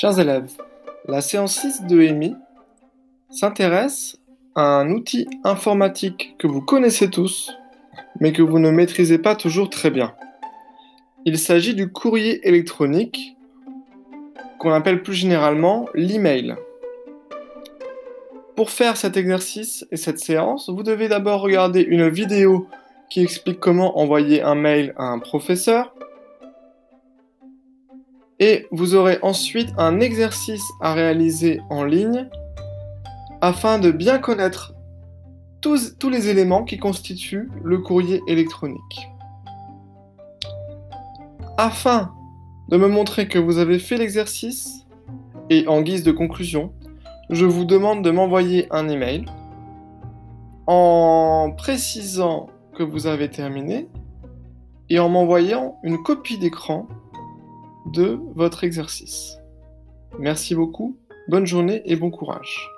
Chers élèves, la séance 6 de EMI s'intéresse à un outil informatique que vous connaissez tous, mais que vous ne maîtrisez pas toujours très bien. Il s'agit du courrier électronique, qu'on appelle plus généralement l'email. Pour faire cet exercice et cette séance, vous devez d'abord regarder une vidéo qui explique comment envoyer un mail à un professeur, et vous aurez ensuite un exercice à réaliser en ligne afin de bien connaître tous, les éléments qui constituent le courrier électronique. Afin de me montrer que vous avez fait l'exercice et en guise de conclusion, je vous demande de m'envoyer un email en précisant que vous avez terminé et en m'envoyant une copie d'écran de votre exercice. Merci beaucoup, bonne journée et bon courage.